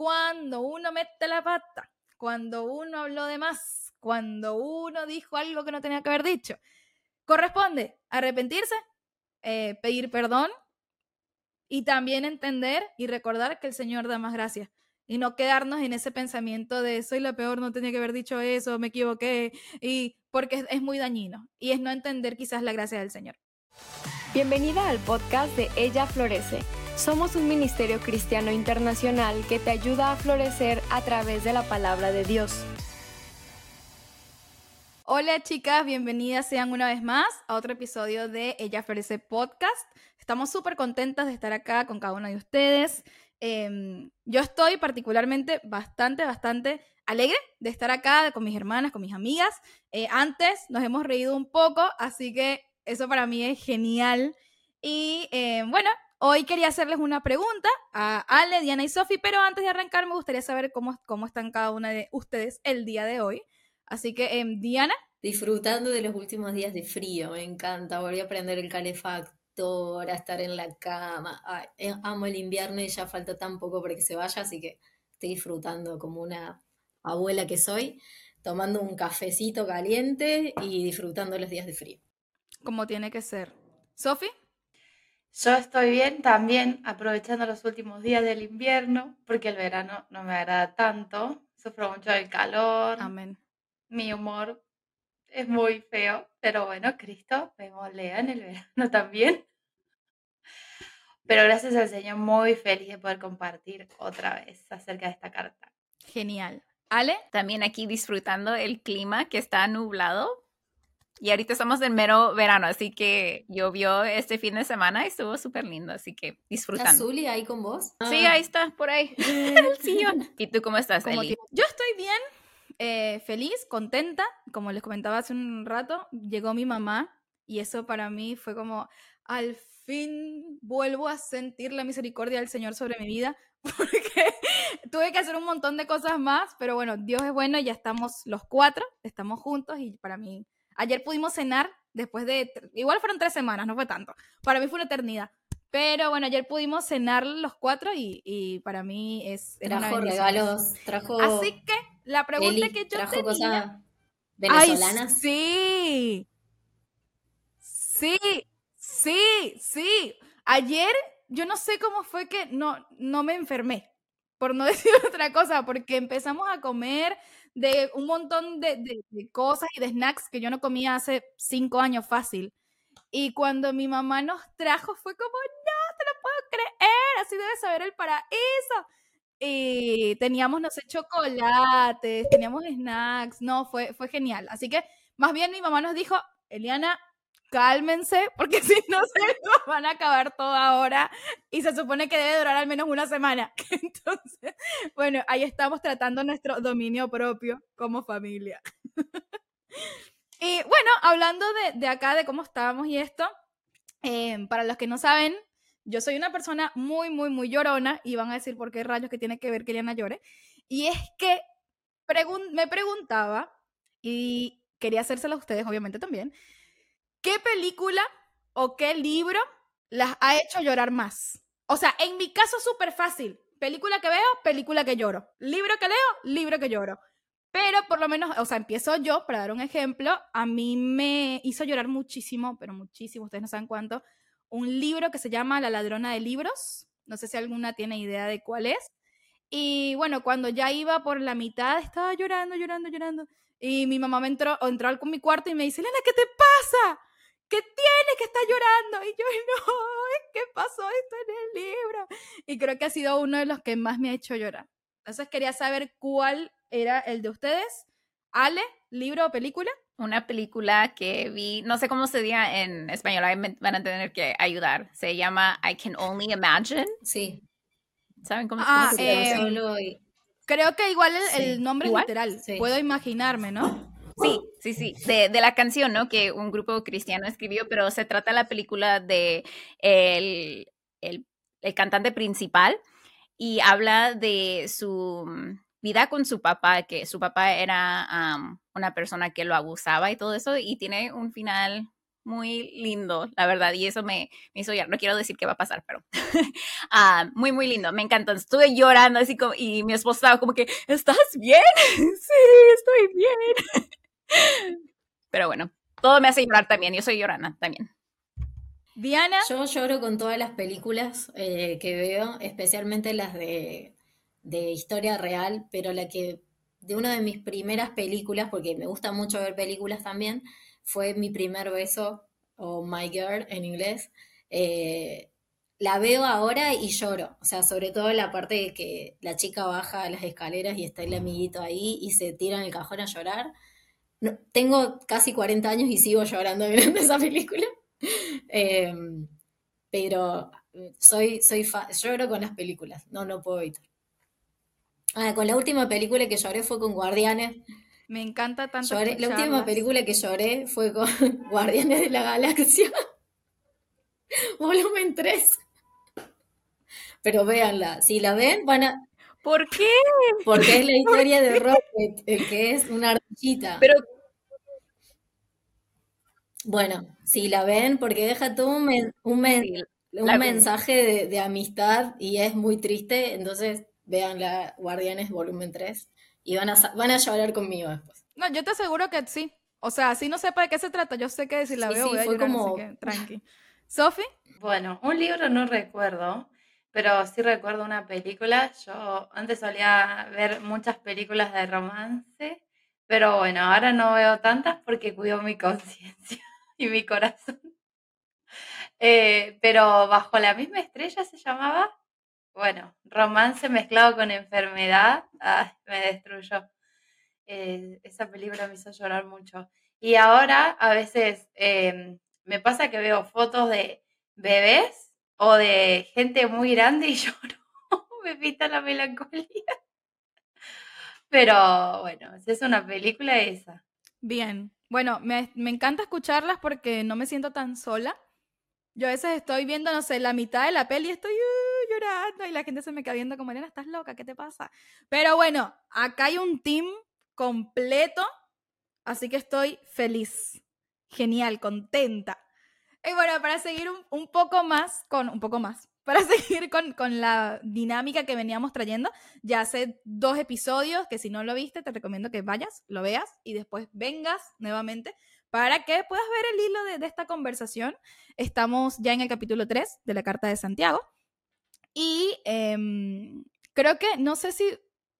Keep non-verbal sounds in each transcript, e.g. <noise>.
cuando uno mete la pata, cuando uno habló de más, cuando uno dijo algo que no tenía que haber dicho. Corresponde arrepentirse, eh, pedir perdón y también entender y recordar que el Señor da más gracias y no quedarnos en ese pensamiento de soy la peor, no tenía que haber dicho eso, me equivoqué, y porque es, muy dañino y es no entender quizás la gracia del Señor. Bienvenida al podcast de Ella Florece. Somos un ministerio cristiano internacional que te ayuda a florecer a través de la palabra de Dios. Hola chicas, bienvenidas sean una vez más a otro episodio de Ella Florece Podcast. Estamos súper contentas de estar acá con cada una de ustedes. Em, yo estoy particularmente bastante, bastante alegre de estar acá con mis hermanas, con mis amigas. Eh, antes nos hemos reído un poco, así que eso para mí es genial. Y eh, bueno, hoy quería hacerles una pregunta a Ale, Diana y Sofi, pero antes de arrancar me gustaría saber cómo, cómo están cada una de ustedes el día de hoy. Así que, em, Diana. Disfrutando de los últimos días de frío, me encanta. Volví a prender el calefacto a estar en la cama. Eh, amo el invierno y ya falta tan poco para que se vaya, así que estoy disfrutando como una abuela que soy, tomando un cafecito caliente y disfrutando los días de frío. Como tiene que ser. ¿Sofi? Yo estoy bien también, aprovechando los últimos días del invierno, porque el verano no me agrada tanto. Sufro mucho del calor. Amén. Mi humor es muy feo, pero bueno, Cristo me molea en el verano <laughs> también. Pero gracias al Señor, muy feliz de poder compartir otra vez acerca de esta carta. Genial. Ale. También aquí disfrutando el clima que está nublado. Y ahorita estamos en mero verano, así que llovió este fin de semana y estuvo súper lindo, así que disfrutando. ¿Está Zuli ahí con vos? Sí, ahí está, por ahí. <laughs> el sillón. ¿Y tú cómo estás, Eli? Yo estoy bien, eh, feliz, contenta. Como les comentaba hace un rato, llegó mi mamá y eso para mí fue como, al fin vuelvo a sentir la misericordia del Señor sobre mi vida, <laughs> porque tuve que hacer un montón de cosas más, pero bueno, Dios es bueno, ya estamos los cuatro, estamos juntos y para mí, ayer pudimos cenar después de, igual fueron tres semanas, no fue tanto, para mí fue una eternidad. Pero bueno, ayer pudimos cenar los cuatro y, para mí es... Trajo regalos, trajo... Así que la pregunta que yo trajo tenía... cosas venezolanas. sí, sí, Sí, sí. Ayer yo no sé cómo fue que no, no me enfermé, por no <laughs> decir otra cosa, porque empezamos a comer de un montón de, cosas y de snacks que yo no comía hace cinco años fácil. Y cuando mi mamá nos trajo fue como, no, te lo puedo creer, así debe saber el paraíso. Y teníamos, no sé, chocolates, teníamos snacks, no, fue, fue genial. Así que más bien mi mamá nos dijo, Eliana, cálmense, porque <laughs> si no se van a acabar todo ahora y se supone que debe durar al menos una semana. <laughs> Entonces, bueno, ahí estamos tratando nuestro dominio propio como familia. <laughs> y bueno, hablando de, acá, de cómo estábamos y esto, eh, para los que no saben, yo soy una persona muy, muy, muy llorona y van a decir por qué rayos que tiene que ver que Liana llore. Y es que me preguntaba, y quería hacérselo a ustedes obviamente también, ¿Qué película o qué libro las ha hecho llorar más? O sea, en mi caso súper fácil. Película que veo, película que lloro. Libro que leo, libro que lloro. Pero por lo menos, o sea, empiezo yo, para dar un ejemplo, a mí me hizo llorar muchísimo, pero muchísimo, ustedes no saben cuánto, un libro que se llama La ladrona de libros. No sé si alguna tiene idea de cuál es. Y bueno, cuando ya iba por la mitad, estaba llorando, llorando, llorando. Y mi mamá me entró, entró al mi cuarto y me dice, Elena, ¿qué te pasa? ¿Qué tiene que estar llorando? Y yo, no, ¿qué pasó esto en el libro? Y creo que ha sido uno de los que más me ha hecho llorar. Entonces quería saber cuál era el de ustedes. Ale, libro o película. Una película que vi, no sé cómo se diga en español, ahí me van a tener que ayudar. Se llama I Can Only Imagine. Sí. ¿Saben cómo, ah, se llama? Eh, creo que igual el, nombre es literal. Puedo imaginarme, ¿no? Sí, sí, sí, de, la canción, ¿no? Que un grupo cristiano escribió, pero se trata la película de el, el, cantante principal y habla de su vida con su papá, que su papá era una persona que lo abusaba y todo eso, y tiene un final muy lindo, la verdad, y eso me, me hizo llorar. No quiero decir qué va a pasar, pero <laughs> ah, muy, muy lindo, me encantó. Estuve llorando así como, y mi esposo estaba como que, ¿estás bien? <laughs> sí, estoy bien. Pero bueno, todo me hace llorar también, yo soy llorana también. Diana. Yo lloro con todas las películas eh, que veo, especialmente las de, de historia real, pero la que de una de mis primeras películas, porque me gusta mucho ver películas también, fue mi primer beso, o My Girl en inglés. Eh, la veo ahora y lloro, o sea, sobre todo la parte de que la chica baja las escaleras y está el amiguito ahí y se tira en el cajón a llorar. No, tengo casi 40 años y sigo llorando viendo <laughs> esa película. Em, pero soy, soy lloro con las películas, no, no puedo evitar. Ah, con la última película que lloré fue con Guardianes. Me encanta tanto. la última película que lloré fue con <laughs> Guardianes de la Galaxia. <laughs> Volumen 3. Pero véanla, si la ven, van a. ¿Por qué? Porque es la <laughs> historia de Rocket, que es una ardillita. Pero. Bueno, si la ven, porque deja todo un, un, mensaje de, de amistad y es muy triste, entonces vean la Guardianes volumen 3 y van a, van a llorar conmigo después. No, yo te aseguro que sí. O sea, si no sepa de qué se trata, yo sé que si la veo voy a llorar, como... así que tranqui. ¿Sofi? Bueno, un libro no recuerdo, pero sí recuerdo una película. Yo antes solía ver muchas películas de romance, pero bueno, ahora no veo tantas porque cuido mi <laughs> conciencia y mi corazón. Eh, pero bajo la misma estrella se llamaba bueno, romance mezclado con enfermedad, me destruyó. Eh, esa película me hizo llorar mucho. Y ahora a veces em, me pasa que veo fotos de bebés o de gente muy grande y <laughs> lloro. me pita la melancolía. Pero bueno, es una película esa. Bien. Bueno, me, me encanta escucharlas porque no me siento tan sola. Yo a veces estoy viendo, no sé, la mitad de la peli y estoy uh, llorando y la gente se me queda viendo como, Elena, estás loca, ¿qué te pasa? Pero bueno, acá hay un team completo, así que estoy feliz, genial, contenta. Y bueno, para seguir un, poco más, con un poco más, <laughs> para seguir con, con, la dinámica que veníamos trayendo, ya hace dos episodios que si no lo viste, te recomiendo que vayas, lo veas y después vengas nuevamente para que puedas ver el hilo de, esta conversación. Estamos ya en el capítulo 3 de la Carta de Santiago. Y em, creo que, no sé si,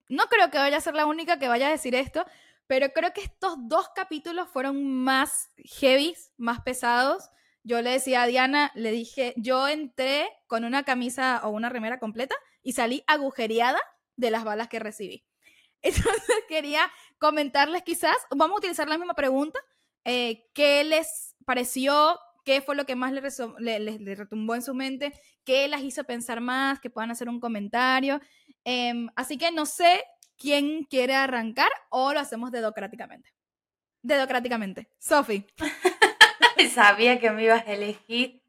no creo que vaya a ser la única que vaya a decir esto, pero creo que estos dos capítulos fueron más heavy, más pesados. Yo le decía a Diana, le dije, yo entré con una camisa o una remera completa y salí agujereada de las balas que recibí. <laughs> Entonces quería comentarles quizás, vamos a utilizar la misma pregunta, eh, qué les pareció, qué fue lo que más les retumbó en su mente, qué las hizo pensar más, que puedan hacer un comentario. Em, así que no sé quién quiere arrancar o lo hacemos dedocráticamente. Dedocráticamente. Sofi. <laughs> <laughs> Sabía que me ibas a elegir.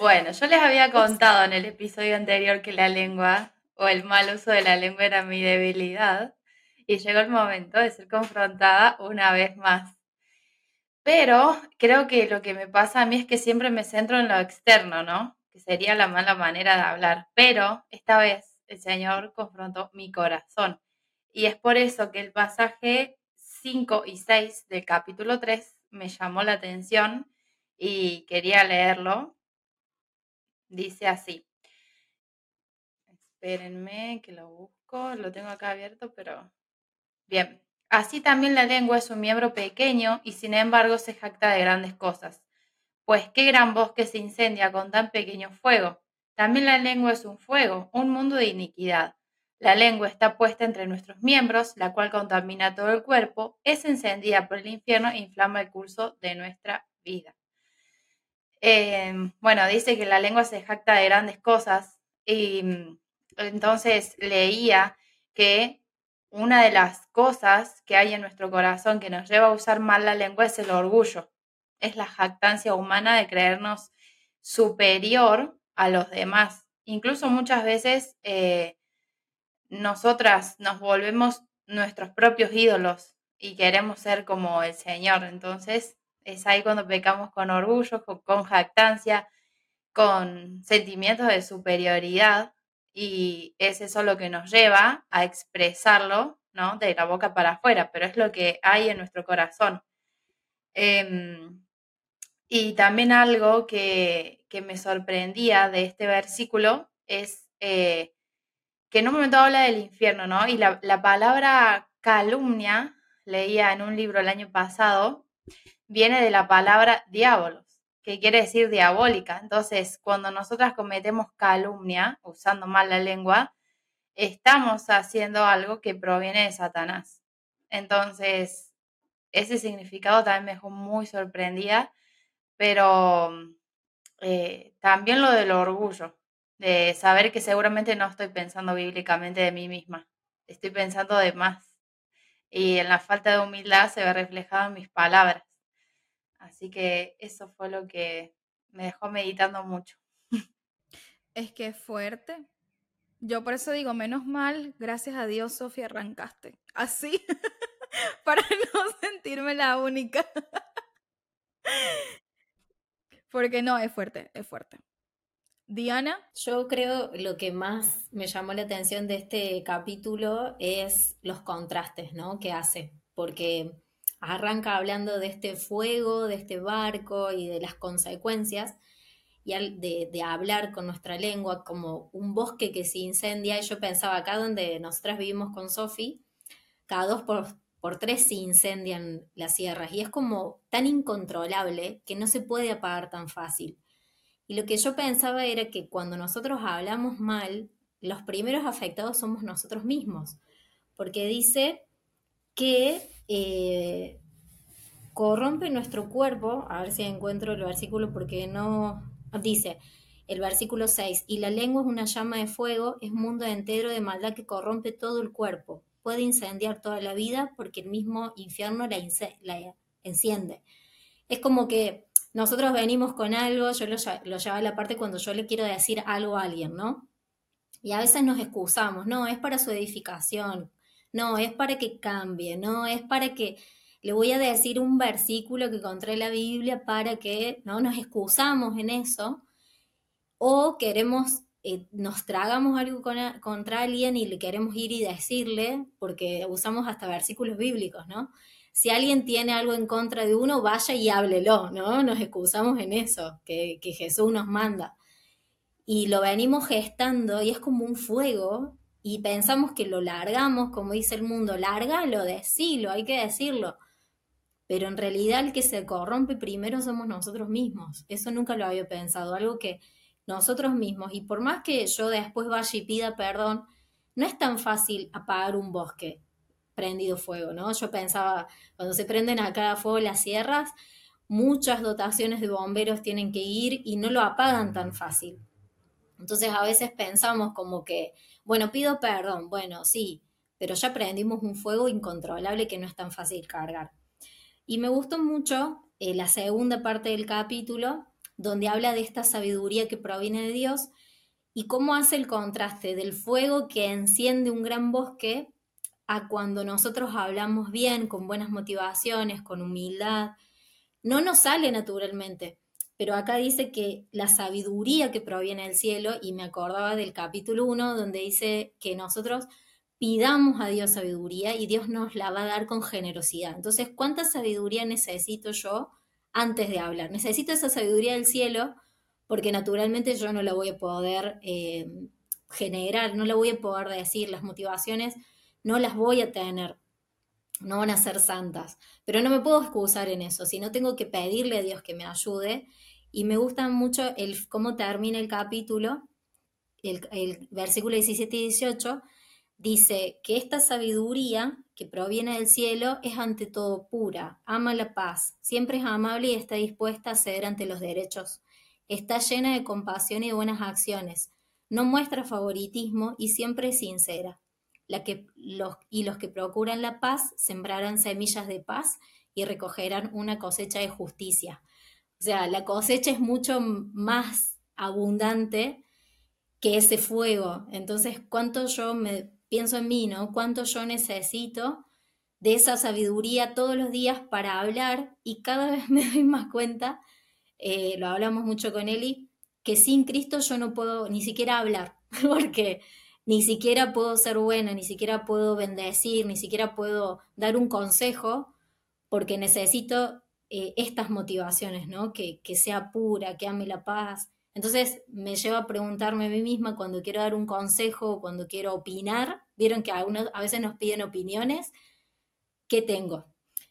bueno, yo les había contado en el episodio anterior que la lengua o el mal uso de la lengua era mi debilidad y llegó el momento de ser confrontada una vez más. Pero creo que lo que me pasa a mí es que siempre me centro en lo externo, ¿no? Que sería la mala manera de hablar. Pero esta vez el Señor confrontó mi corazón. Y es por eso que el pasaje 5 y 6 del capítulo 3 me llamó la atención y quería leerlo. Dice así. Espérenme que lo busco, lo tengo acá abierto, pero Bien, así también la lengua es un miembro pequeño y sin embargo se jacta de grandes cosas. Pues qué gran bosque se incendia con tan pequeño fuego. También la lengua es un fuego, un mundo de iniquidad. La lengua está puesta entre nuestros miembros, la cual contamina todo el cuerpo, es encendida por el infierno e inflama el curso de nuestra vida. Em, bueno, dice que la lengua se jacta de grandes cosas y mm, entonces leía que una de las cosas que hay en nuestro corazón que nos lleva a usar mal la lengua es el orgullo. Es la jactancia humana de creernos superior a los demás. Incluso muchas veces eh, nosotras nos volvemos nuestros propios ídolos y queremos ser como el Señor. Entonces es ahí cuando pecamos con orgullo, con, jactancia, con sentimientos de superioridad y es eso lo que nos lleva a expresarlo, ¿no? De la boca para afuera, pero es lo que hay en nuestro corazón. Em, y también algo que, me sorprendía de este versículo es eh, que en un momento habla del infierno, ¿no? Y la, la palabra calumnia, leía en un libro el año pasado, viene de la palabra diabolos, que quiere decir diabólica. Entonces, cuando nosotras cometemos calumnia, usando mal la lengua, estamos haciendo algo que proviene de Satanás. Entonces, ese significado también me dejó muy sorprendida, pero eh, también lo del orgullo, de saber que seguramente no estoy pensando bíblicamente de mí misma, estoy pensando de más. Y en la falta de humildad se ve reflejado en mis palabras. Así que eso fue lo que me dejó meditando mucho. Es que es fuerte. Yo por eso digo, menos mal, gracias a Dios, Sofía, arrancaste. Así, <laughs> para no sentirme la única. Porque no, es fuerte, es fuerte. Diana. Yo creo lo que más me llamó la atención de este capítulo es los contrastes, ¿no? Que hace, porque arranca hablando de este fuego, de este barco y de las consecuencias, y de, hablar con nuestra lengua como un bosque que se incendia, y yo pensaba acá donde nosotras vivimos con Sofi, cada dos por, por tres se incendian las sierras, y es como tan incontrolable que no se puede apagar tan fácil. Y lo que yo pensaba era que cuando nosotros hablamos mal, los primeros afectados somos nosotros mismos, porque dice que eh, corrompe nuestro cuerpo, a ver si encuentro el versículo porque no, dice el versículo 6, y la lengua es una llama de fuego, es mundo entero de maldad que corrompe todo el cuerpo, puede incendiar toda la vida porque el mismo infierno la, la enciende. Es como que nosotros venimos con algo, yo lo, lo a la parte cuando yo le quiero decir algo a alguien, ¿no? Y a veces nos excusamos, no, es para su edificación, no, es para que cambie, no, es para que le voy a decir un versículo que encontré en la Biblia para que no nos excusamos en eso, o queremos, eh, nos tragamos algo contra alguien y le queremos ir y decirle, porque usamos hasta versículos bíblicos, ¿no? Si alguien tiene algo en contra de uno, vaya y háblelo, ¿no? Nos excusamos en eso, que, Jesús nos manda. Y lo venimos gestando y es como un fuego y pensamos que lo largamos, como dice el mundo, lárgalo, decilo, hay que decirlo. Pero en realidad el que se corrompe primero somos nosotros mismos. Eso nunca lo había pensado, algo que nosotros mismos, y por más que yo después vaya y pida perdón, no es tan fácil apagar un bosque prendido fuego, ¿no? Yo pensaba, cuando se prenden acá fuego las sierras, muchas dotaciones de bomberos tienen que ir y no lo apagan tan fácil. Entonces a veces pensamos como que, bueno, pido perdón, bueno, sí, pero ya prendimos un fuego incontrolable que no es tan fácil cargar. Y me gustó mucho eh, la segunda parte del capítulo, donde habla de esta sabiduría que proviene de Dios y cómo hace el contraste del fuego que enciende un gran bosque a cuando nosotros hablamos bien, con buenas motivaciones, con humildad. No nos sale naturalmente, pero acá dice que la sabiduría que proviene del cielo, y me acordaba del capítulo 1, donde dice que nosotros pidamos a Dios sabiduría y Dios nos la va a dar con generosidad. Entonces, ¿cuánta sabiduría necesito yo antes de hablar? Necesito esa sabiduría del cielo porque naturalmente yo no la voy a poder eh, generar, no la voy a poder decir. Las motivaciones no las voy a tener, no van a ser santas, pero no me puedo excusar en eso, sino tengo que pedirle a Dios que me ayude. Y me gusta mucho el, cómo termina el capítulo, el, el versículo 17 y 18, dice que esta sabiduría que proviene del cielo es ante todo pura, ama la paz, siempre es amable y está dispuesta a ceder ante los derechos, está llena de compasión y de buenas acciones, no muestra favoritismo y siempre es sincera y los que procuran la paz sembrarán semillas de paz y recogerán una cosecha de justicia. O sea, la cosecha es mucho más abundante que ese fuego. Entonces, ¿cuánto yo me pienso en mí, ¿no? ¿Cuánto yo necesito de esa sabiduría todos los días para hablar y cada vez <laughs> me doy más cuenta, eh, lo hablamos mucho con Eli, que sin Cristo yo no puedo ni siquiera hablar, <laughs> porque ni siquiera puedo ser buena, ni siquiera puedo bendecir, ni siquiera puedo dar un consejo, porque necesito eh, estas motivaciones, ¿no? Que, que sea pura, que ame la paz. Entonces me lleva a preguntarme a mí misma cuando quiero dar un consejo, cuando quiero opinar, vieron que a, veces nos piden opiniones, ¿qué tengo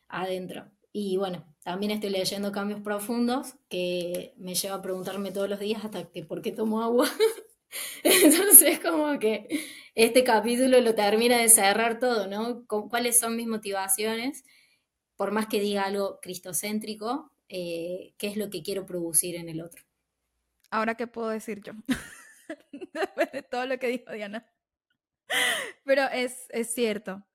adentro? Y bueno, también estoy leyendo Cambios Profundos, que me lleva a preguntarme todos los días hasta que por qué tomo agua. <laughs> <laughs> Entonces, como que este capítulo lo termina de cerrar todo, ¿no? ¿Cuáles son mis motivaciones? Por más que diga algo cristocéntrico, eh, ¿qué es lo que quiero producir en el otro? Ahora, ¿qué puedo decir yo? <laughs> Después de todo lo que dijo Diana. Pero es, es cierto.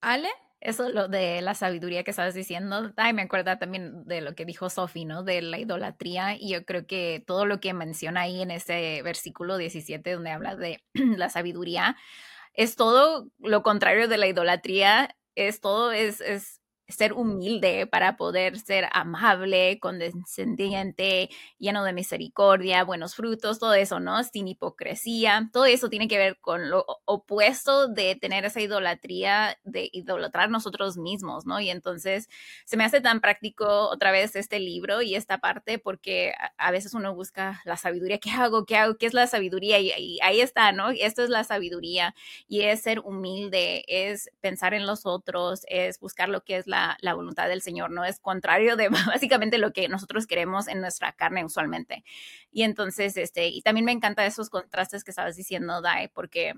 ¿Ale? Eso lo de la sabiduría que estabas diciendo, ay, me acuerda también de lo que dijo Sofi, ¿no? De la idolatría. Y yo creo que todo lo que menciona ahí en ese versículo 17, donde habla de <clears throat> la sabiduría, es todo lo contrario de la idolatría. Es todo, es, es ser humilde, para poder ser amable, condescendiente, lleno de misericordia, buenos frutos, todo eso, ¿no? Sin hipocresía. Todo eso tiene que ver con lo opuesto de tener esa idolatría, de idolatrar nosotros mismos, ¿no? Y entonces se me hace tan práctico otra vez este libro y esta parte porque a, veces uno busca la sabiduría. ¿Qué hago? ¿Qué hago? ¿Qué es la sabiduría? Y, ahí está, ¿no? Esto es la sabiduría y es ser humilde, es pensar en los otros, es buscar lo que es la la, voluntad del Señor, ¿no? Es contrario de <laughs> básicamente lo que nosotros queremos en nuestra carne usualmente. Y entonces, este, y también me encanta esos contrastes que estabas diciendo, Dai, porque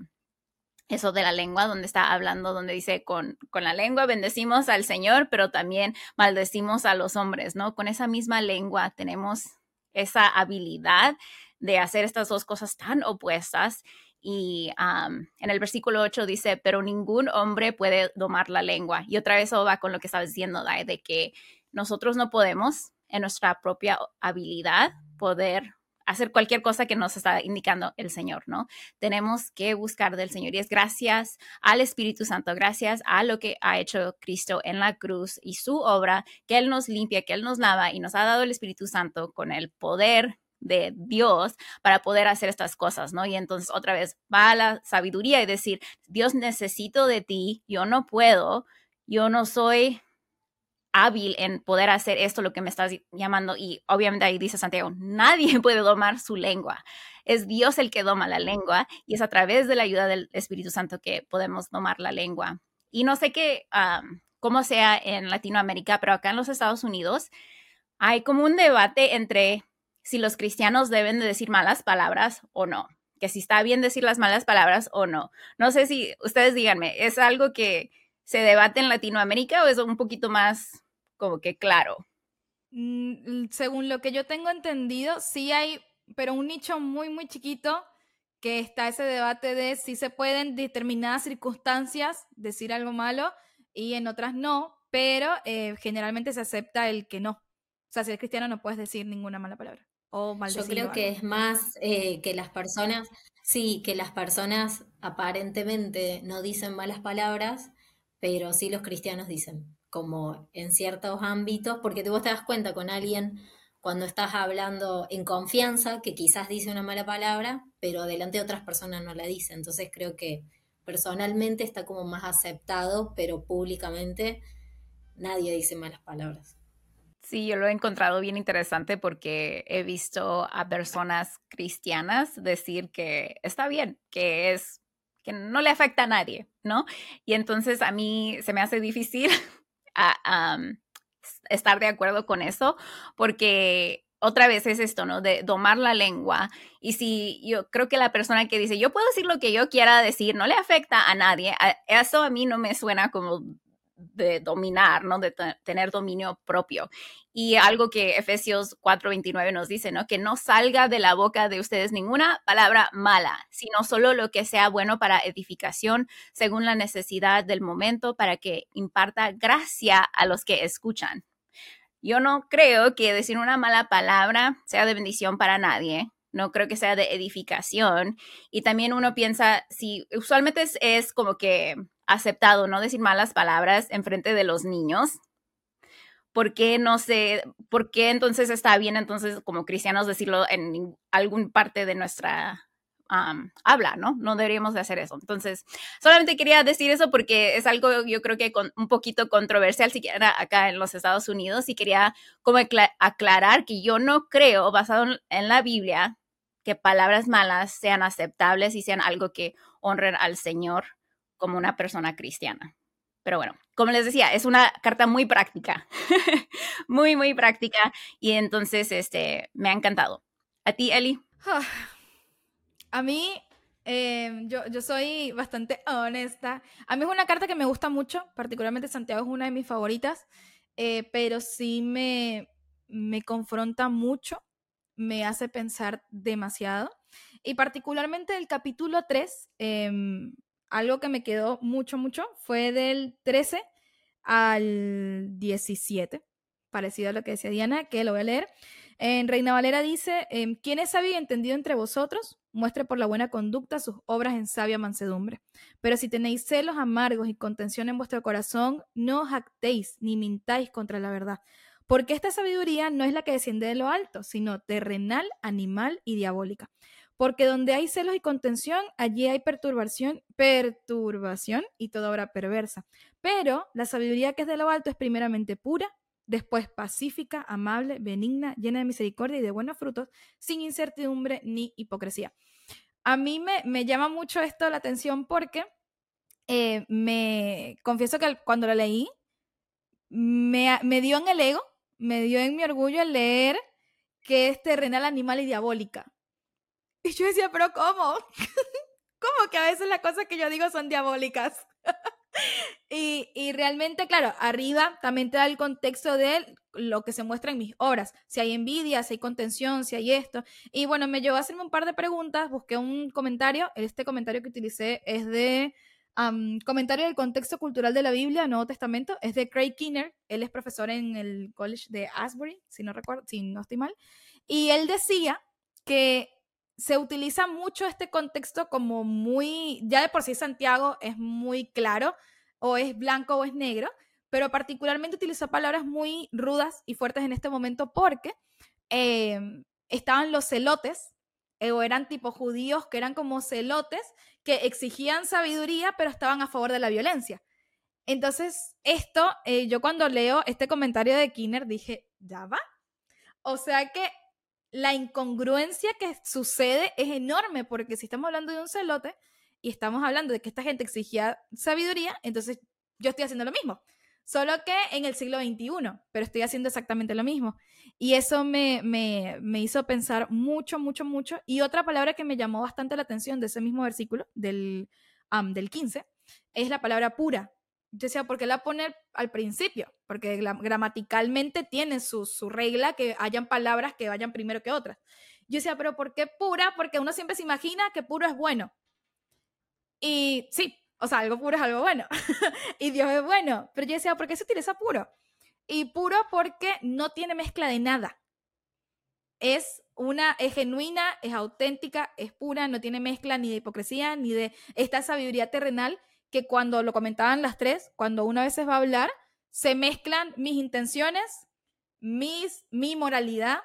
eso de la lengua, donde está hablando, donde dice, con, con la lengua bendecimos al Señor, pero también maldecimos a los hombres, ¿no? Con esa misma lengua tenemos esa habilidad de hacer estas dos cosas tan opuestas y en el versículo 8 dice, pero ningún hombre puede domar la lengua. Y otra vez eso va con lo que estabas diciendo, de que nosotros no podemos en nuestra propia habilidad poder hacer cualquier cosa que nos está indicando el Señor, ¿no? Tenemos que buscar del Señor y es gracias al Espíritu Santo, gracias a lo que ha hecho Cristo en la cruz y su obra, que Él nos limpia, que Él nos lava y nos ha dado el Espíritu Santo con el poder de Dios para poder hacer estas cosas, ¿no? Y entonces otra vez va a la sabiduría y decir, Dios necesito de ti, yo no puedo, yo no soy hábil en poder hacer esto, lo que me estás llamando. Y obviamente ahí dice Santiago, nadie <laughs> puede domar su lengua. Es Dios el que doma la lengua y es a través de la ayuda del Espíritu Santo que podemos domar la lengua. Y no sé qué, cómo sea en Latinoamérica, pero acá en los Estados Unidos hay como un debate entre si los cristianos deben de decir malas palabras o no, que si está bien decir las malas palabras o no. No sé si ustedes díganme, ¿es algo que se debate en Latinoamérica o es un poquito más como que claro? Mm, según lo que yo tengo entendido, sí hay, pero un nicho muy, muy chiquito que está ese debate de si se pueden en determinadas circunstancias decir algo malo y en otras no, pero eh, generalmente se acepta el que no. O sea, si eres cristiano no puedes decir ninguna mala palabra. Yo creo que es más eh, que las personas, sí, que las personas aparentemente no dicen malas palabras, pero sí los cristianos dicen, como en ciertos ámbitos, porque vos te das cuenta con alguien cuando estás hablando en confianza, que quizás dice una mala palabra, pero delante de otras personas no la dice. Entonces creo que personalmente está como más aceptado, pero públicamente nadie dice malas palabras. Sí, yo lo he encontrado bien interesante porque he visto a personas cristianas decir que está bien, que es que no le afecta a nadie, ¿no? Y entonces a mí se me hace difícil <laughs> estar de acuerdo con eso porque otra vez es esto, ¿no? De domar la lengua. Y si yo creo que la persona que dice, yo puedo decir lo que yo quiera decir, no le afecta a nadie, eso a mí no me suena como de dominar, ¿no? De tener dominio propio. Y algo que Efesios 4:29 nos dice, ¿no? Que no salga de la boca de ustedes ninguna palabra mala, sino solo lo que sea bueno para edificación según la necesidad del momento para que imparta gracia a los que escuchan. Yo no creo que decir una mala palabra sea de bendición para nadie, no creo que sea de edificación. Y también uno piensa, si usualmente es, como que aceptado no decir malas palabras en frente de los niños. ¿Por qué no sé, por qué entonces está bien entonces como cristianos decirlo en algún parte de nuestra habla, ¿no? No deberíamos de hacer eso. Entonces, solamente quería decir eso porque es algo yo creo que con, un poquito controversial siquiera acá en los Estados Unidos y quería como aclarar que yo no creo, basado en la Biblia, que palabras malas sean aceptables y sean algo que honren al Señor como una persona cristiana. Pero bueno, como les decía, es una carta muy práctica, <laughs> muy, muy práctica y entonces este, me ha encantado. ¿A ti, Eli? <sighs> A mí, em, yo, yo soy bastante honesta. A mí es una carta que me gusta mucho, particularmente Santiago es una de mis favoritas, eh, pero sí me, me confronta mucho, me hace pensar demasiado. Y particularmente el capítulo 3, em, algo que me quedó mucho, mucho, fue del 13 al 17, parecido a lo que decía Diana, que lo voy a leer. En Reina Valera dice, em, ¿quién es sabio y entendido entre vosotros? Muestre por la buena conducta sus obras en sabia mansedumbre. Pero si tenéis celos amargos y contención en vuestro corazón, no os actéis ni mintáis contra la verdad. Porque esta sabiduría no es la que desciende de lo alto, sino terrenal, animal y diabólica. Porque donde hay celos y contención, allí hay perturbación, perturbación y toda obra perversa. Pero la sabiduría que es de lo alto es primeramente pura, después pacífica, amable, benigna, llena de misericordia y de buenos frutos, sin incertidumbre ni hipocresía. A mí me, llama mucho esto la atención porque eh, me confieso que cuando lo leí, me, me dio en el ego, me dio en mi orgullo el leer que es terrenal, animal y diabólica. <laughs> Y yo decía, pero ¿cómo? <laughs> ¿Cómo que a veces las cosas que yo digo son diabólicas? <laughs> y, realmente, claro, arriba también te da el contexto de lo que se muestra en mis obras. Si hay envidia, si hay contención, si hay esto. Y bueno, me llevó a hacerme un par de preguntas, busqué un comentario. Este comentario que utilicé es de comentario del contexto cultural de la Biblia, Nuevo Testamento, es de Craig Kinner. Él es profesor en el College de Asbury, si no recuerdo, si no estoy mal. Y él decía que se utiliza mucho este contexto como muy, ya de por sí Santiago es muy claro, o es blanco o es negro, pero particularmente utilizó palabras muy rudas y fuertes en este momento porque em, estaban los celotes, eh, o eran tipo judíos que eran como celotes, que exigían sabiduría, pero estaban a favor de la violencia. Entonces, esto, eh, yo cuando leo este comentario de Kinner dije, ya va. O sea que la incongruencia que sucede es enorme, porque si estamos hablando de un celote y estamos hablando de que esta gente exigía sabiduría, entonces yo estoy haciendo lo mismo, solo que en el siglo XXI, pero estoy haciendo exactamente lo mismo. Y eso me, me, hizo pensar mucho, mucho, mucho. Y otra palabra que me llamó bastante la atención de ese mismo versículo, del, del 15, es la palabra pura. Decía, ¿por qué la pone al principio? Porque gramaticalmente tiene su, regla que hayan palabras que vayan primero que otras. Yo decía, ¿pero por qué pura? Porque uno siempre se imagina que puro es bueno. Y sí, o sea, algo puro es algo bueno. <laughs> y Dios es bueno. Pero yo decía, ¿por qué se utiliza puro? Y puro porque no tiene mezcla de nada. Es una, es genuina, es auténtica, es pura, no tiene mezcla ni de hipocresía, ni de esta sabiduría terrenal que cuando lo comentaban las tres, cuando una vez va a hablar, se mezclan mis intenciones, mis, mi moralidad,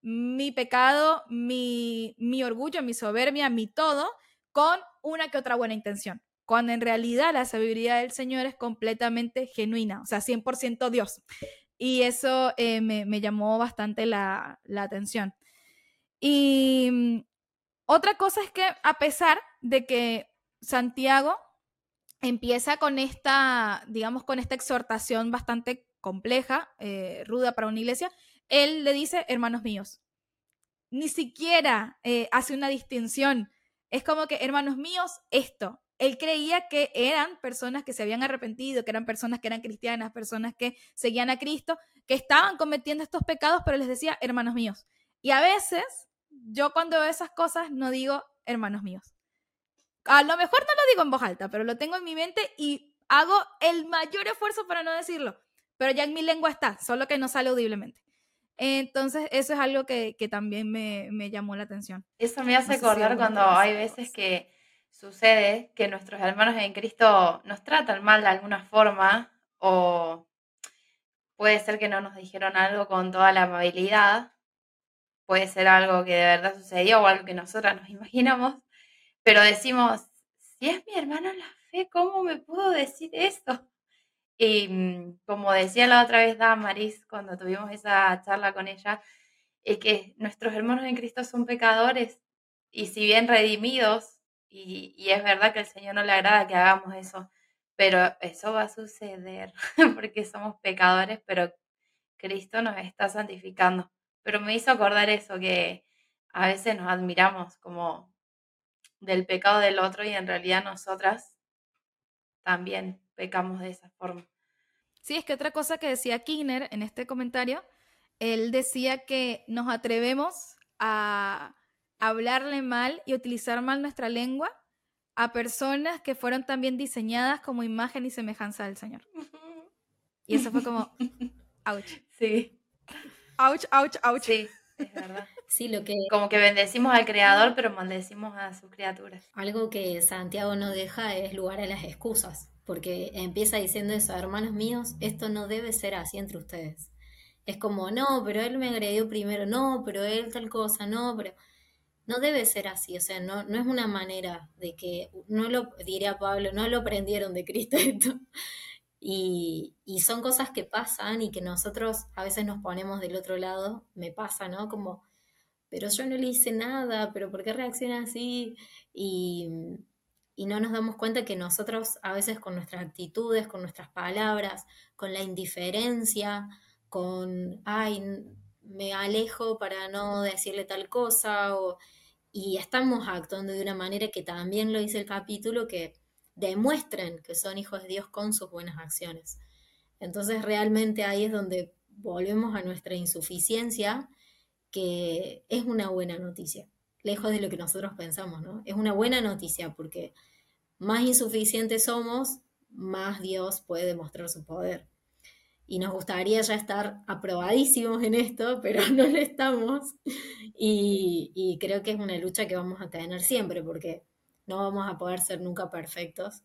mi pecado, mi, mi orgullo, mi soberbia, mi todo, con una que otra buena intención. Cuando en realidad la sabiduría del Señor es completamente genuina, o sea, 100% Dios. Y eso eh, me, me, llamó bastante la, la atención. Y mm, otra cosa es que a pesar de que Santiago empieza con esta, digamos, con esta exhortación bastante compleja, eh, ruda para una iglesia. Él le dice, hermanos míos, ni siquiera eh, hace una distinción. Es como que, hermanos míos, esto. Él creía que eran personas que se habían arrepentido, que eran personas que eran cristianas, personas que seguían a Cristo, que estaban cometiendo estos pecados, pero les decía, hermanos míos. Y a veces, yo cuando veo esas cosas, no digo, hermanos míos a lo mejor no lo digo en voz alta, pero lo tengo en mi mente y hago el mayor esfuerzo para no decirlo. Pero ya en mi lengua está, solo que no sale audiblemente. Entonces, eso es algo que, también me, llamó la atención. Eso me hace acordar cuando hay veces que sucede que nuestros hermanos en Cristo nos tratan mal de alguna forma o puede ser que no nos dijeron algo con toda la amabilidad, puede ser algo que de verdad sucedió o algo que nosotras nos <laughs> imaginamos, pero decimos, si es mi hermano la fe, ¿cómo me puedo decir esto? Y mm, como decía la otra vez Damaris cuando tuvimos esa charla con ella, es que nuestros hermanos en Cristo son pecadores y si bien redimidos, y, y es verdad que al Señor no le agrada que hagamos eso, pero eso va a suceder <laughs> porque somos pecadores, pero Cristo nos está santificando. Pero me hizo acordar eso, que a veces nos admiramos como del pecado del otro y en realidad nosotras también pecamos de esa forma. Sí, es que otra cosa que decía Kinner en este comentario, él decía que nos atrevemos a hablarle mal y utilizar mal nuestra lengua a personas que fueron también diseñadas como imagen y semejanza del Señor. Y eso fue como, <laughs> ouch. Sí. Ouch, ouch, ouch. Sí, es verdad. Sí, lo que Como que bendecimos al Creador, pero maldecimos a sus criaturas. algo que Santiago no deja es lugar a las excusas, porque empieza diciendo eso, hermanos míos, esto no debe ser así entre ustedes. Es como, no, pero él me agredió primero, no, pero él tal cosa, no, pero no debe ser así, o sea, no, no es una manera de que, no lo, diría Pablo, no lo aprendieron de Cristo esto. Y, y son cosas que pasan y que nosotros a veces nos ponemos del otro lado, me pasa, ¿no? Como, pero yo no le hice nada, pero ¿por qué reacciona así? Y, y no nos damos cuenta que nosotros a veces con nuestras actitudes, con nuestras palabras, con la indiferencia, con, ay, me alejo para no decirle tal cosa, o, y estamos actuando de una manera que también lo dice el capítulo, que demuestren que son hijos de Dios con sus buenas acciones. Entonces realmente ahí es donde volvemos a nuestra insuficiencia, que es una buena noticia, lejos de lo que nosotros pensamos, ¿no? Es una buena noticia porque más insuficientes somos, más Dios puede demostrar su poder. Y nos gustaría ya estar aprobadísimos en esto, pero <laughs> no lo estamos. Y, y creo que es una lucha que vamos a tener siempre, porque no vamos a poder ser nunca perfectos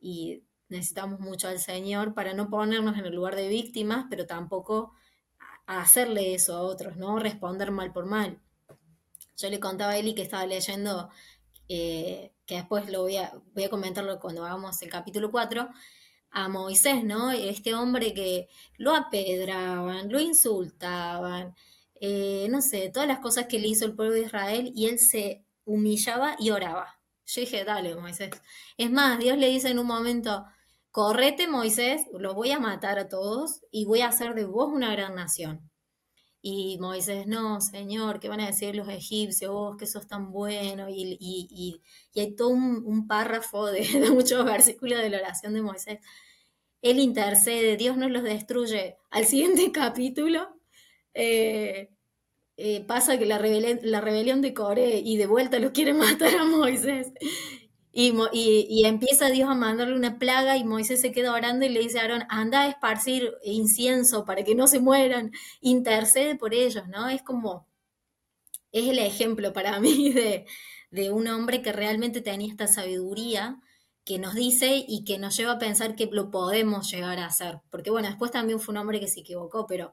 y necesitamos mucho al Señor para no ponernos en el lugar de víctimas, pero tampoco a hacerle eso a otros, ¿no? Responder mal por mal. Yo le contaba a Eli que estaba leyendo, eh, que después lo voy a, voy a comentarlo cuando hagamos el capítulo 4, a Moisés, ¿no? Este hombre que lo apedraban, lo insultaban, eh, no sé, todas las cosas que le hizo el pueblo de Israel y él se humillaba y oraba. Yo dije, dale, Moisés. Es más, Dios le dice en un momento, correte, Moisés, los voy a matar a todos y voy a hacer de vos una gran nación. Y Moisés, no, Señor, ¿qué van a decir los egipcios? Vos que sos tan bueno. Y, y, y, y hay todo un, un párrafo de, <laughs> de, muchos versículos de la oración de Moisés. Él intercede, Dios no los destruye. Al siguiente <laughs> capítulo eh, eh, pasa que la, rebelión, la rebelión de Coré y de vuelta lo quiere <laughs> matar a Moisés. Y, y, empieza Dios a mandarle una plaga y Moisés se queda orando y le dice a Aarón, anda a esparcir incienso para que no se mueran, intercede por ellos, ¿no? Es como, es el ejemplo para <laughs> mí de, de un hombre que realmente tenía esta sabiduría que nos dice y que nos lleva a pensar que lo podemos llegar a hacer. Porque bueno, después también fue un hombre que se equivocó, pero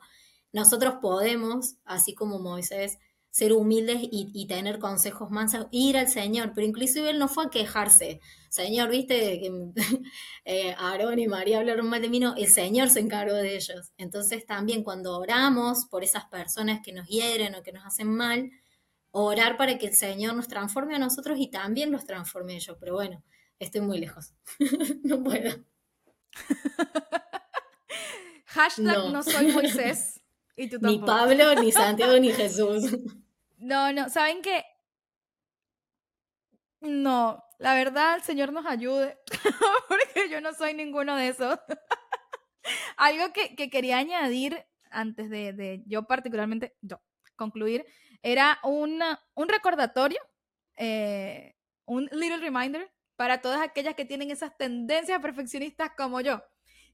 nosotros podemos, así como Moisés, ser humildes y, y, tener consejos mansos, ir al Señor, pero inclusive él no fue a quejarse. Señor, viste que <laughs> eh, Aarón y María hablaron mal de mí, no, el Señor se encargó de ellos. Entonces también cuando oramos por esas personas que nos hieren o que nos hacen mal, orar para que el Señor nos transforme a nosotros y también los transforme a ellos. Pero bueno, estoy muy lejos, <laughs> no puedo. <laughs> Hashtag no, no soy Moisés. Y tú ni Pablo, ni Santiago, ni Jesús. No, no, ¿saben qué? No, la verdad, el Señor nos ayude, <laughs> porque yo no soy ninguno de esos. <laughs> Algo que, que, quería añadir antes de, de, yo particularmente, yo, concluir, era un, un recordatorio, eh, un little reminder para todas aquellas que tienen esas tendencias perfeccionistas como yo,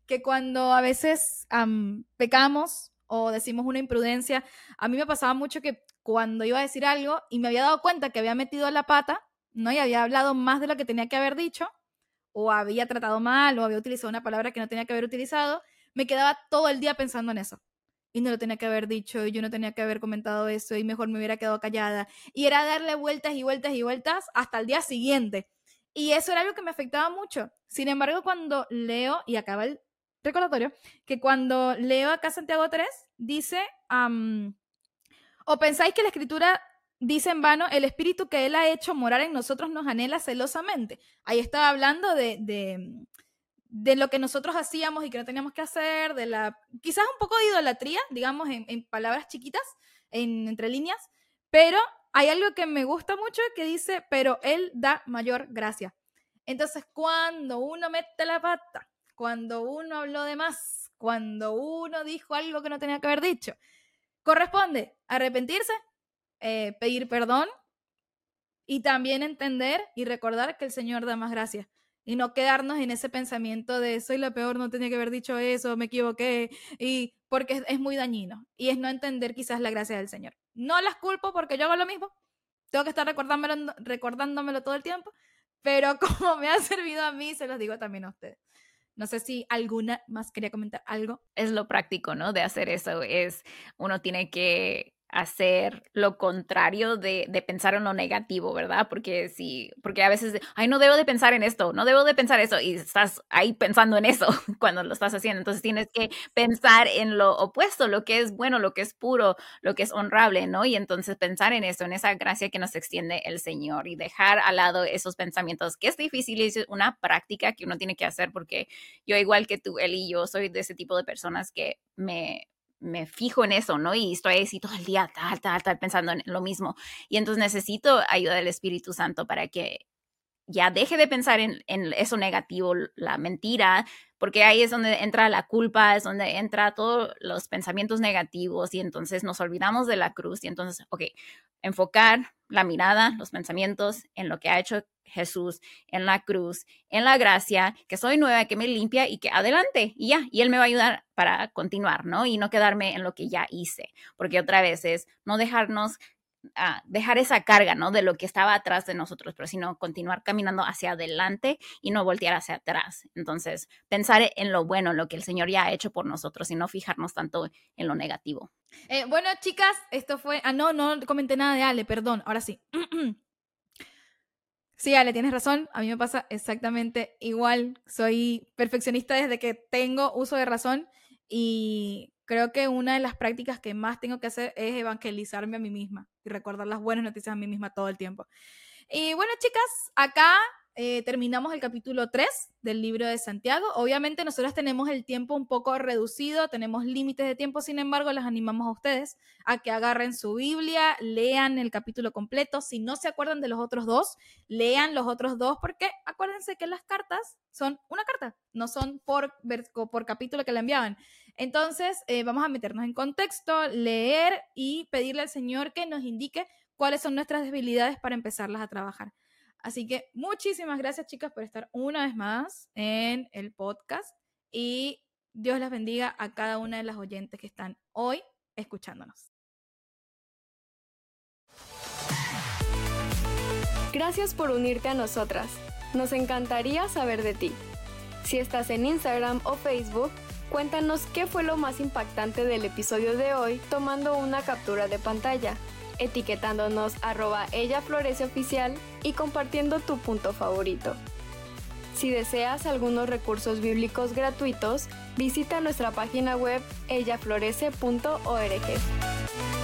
que cuando a veces um, pecamos o decimos una imprudencia. A mí me pasaba mucho que cuando iba a decir algo y me había dado cuenta que había metido la pata, ¿no? Y había hablado más de lo que tenía que haber dicho, o había tratado mal, o había utilizado una palabra que no tenía que haber utilizado, me quedaba todo el día pensando en eso. Y no lo tenía que haber dicho, y yo no tenía que haber comentado eso, y mejor me hubiera quedado callada. Y era darle vueltas y vueltas y vueltas hasta el día siguiente. Y eso era algo que me afectaba mucho. Sin embargo, cuando leo, y acaba el recordatorio, que cuando leo acá Santiago 3, dice, o pensáis que la escritura dice en vano, el espíritu que Él ha hecho morar en nosotros nos anhela celosamente. Ahí estaba hablando de, de, lo que nosotros hacíamos y que no teníamos que hacer, de la, quizás un poco de idolatría, digamos, en, palabras chiquitas, en, entre líneas, pero hay algo que me gusta mucho que dice, pero Él da mayor gracia. Entonces, cuando uno mete la pata, cuando uno habló de más, cuando uno dijo algo que no tenía que haber dicho, corresponde arrepentirse, eh, pedir perdón y también entender y recordar que el Señor da más gracia y no quedarnos en ese pensamiento de soy la peor, no tenía que haber dicho eso, me equivoqué, y porque es, muy dañino y es no entender quizás la gracia del Señor. No las culpo porque yo hago lo mismo, tengo que estar recordándomelo, recordándomelo todo el tiempo, pero <laughs> como me ha servido a mí, se los digo también a ustedes. No sé si alguna más quería comentar algo. Es lo práctico, ¿no? De hacer eso. Es uno tiene que hacer lo contrario de, de, pensar en lo negativo, ¿verdad? Porque si, porque a veces, ay, no debo de pensar en esto, no debo de pensar eso, y estás ahí pensando en eso <laughs> cuando lo estás haciendo. Entonces tienes que pensar en lo opuesto, lo que es bueno, lo que es puro, lo que es honrable, ¿no? Y entonces pensar en eso, en esa gracia que nos extiende el Señor y dejar al lado esos pensamientos, que es difícil es una práctica que uno tiene que hacer, porque yo, igual que tú, Eli, yo soy de ese tipo de personas que me, me fijo en eso, ¿no? Y estoy así todo el día, tal, tal, tal, pensando en lo mismo. Y entonces necesito ayuda del Espíritu Santo para que ya deje de pensar en, en, eso negativo, la mentira, porque ahí es donde entra la culpa, es donde entra todos los pensamientos negativos y entonces nos olvidamos de la cruz y entonces, ok, enfocar la mirada, los pensamientos en lo que ha hecho Jesús en la cruz, en la gracia, que soy nueva, que me limpia y que adelante, y ya, y Él me va a ayudar para continuar, ¿no? Y no quedarme en lo que ya hice, porque otra vez es no dejarnos a dejar esa carga, ¿no? De lo que estaba atrás de nosotros, pero sino continuar caminando hacia adelante y no voltear hacia atrás. Entonces, pensar en lo bueno, lo que el Señor ya ha hecho por nosotros y no fijarnos tanto en lo negativo. Eh, bueno, chicas, esto fue... Ah, no, no comenté nada de Ale, perdón, ahora sí. <clears throat> Sí, Ale, tienes razón. A mí me pasa exactamente igual. Soy perfeccionista desde que tengo uso de razón y creo que una de las prácticas que más tengo que hacer es evangelizarme a mí misma y recordar las buenas noticias a mí misma todo el tiempo. Y bueno, chicas, acá eh, terminamos el capítulo 3 del libro de Santiago. Obviamente nosotros tenemos el tiempo un poco reducido, tenemos límites de tiempo, sin embargo, les animamos a ustedes a que agarren su Biblia, lean el capítulo completo. Si no se acuerdan de los otros dos, lean los otros dos, porque acuérdense que las cartas son una carta, no son por, por capítulo que la enviaban. Entonces, eh, vamos a meternos en contexto, leer y pedirle al Señor que nos indique cuáles son nuestras debilidades para empezarlas a trabajar. Así que muchísimas gracias chicas por estar una vez más en el podcast y Dios las bendiga a cada una de las oyentes que están hoy escuchándonos. Gracias por unirte a nosotras. Nos encantaría saber de ti. Si estás en Instagram o Facebook, cuéntanos qué fue lo más impactante del episodio de hoy tomando una captura de pantalla etiquetándonos arroba ella florece oficial y compartiendo tu punto favorito. Si deseas algunos recursos bíblicos gratuitos, visita nuestra página web ellaflorece.org.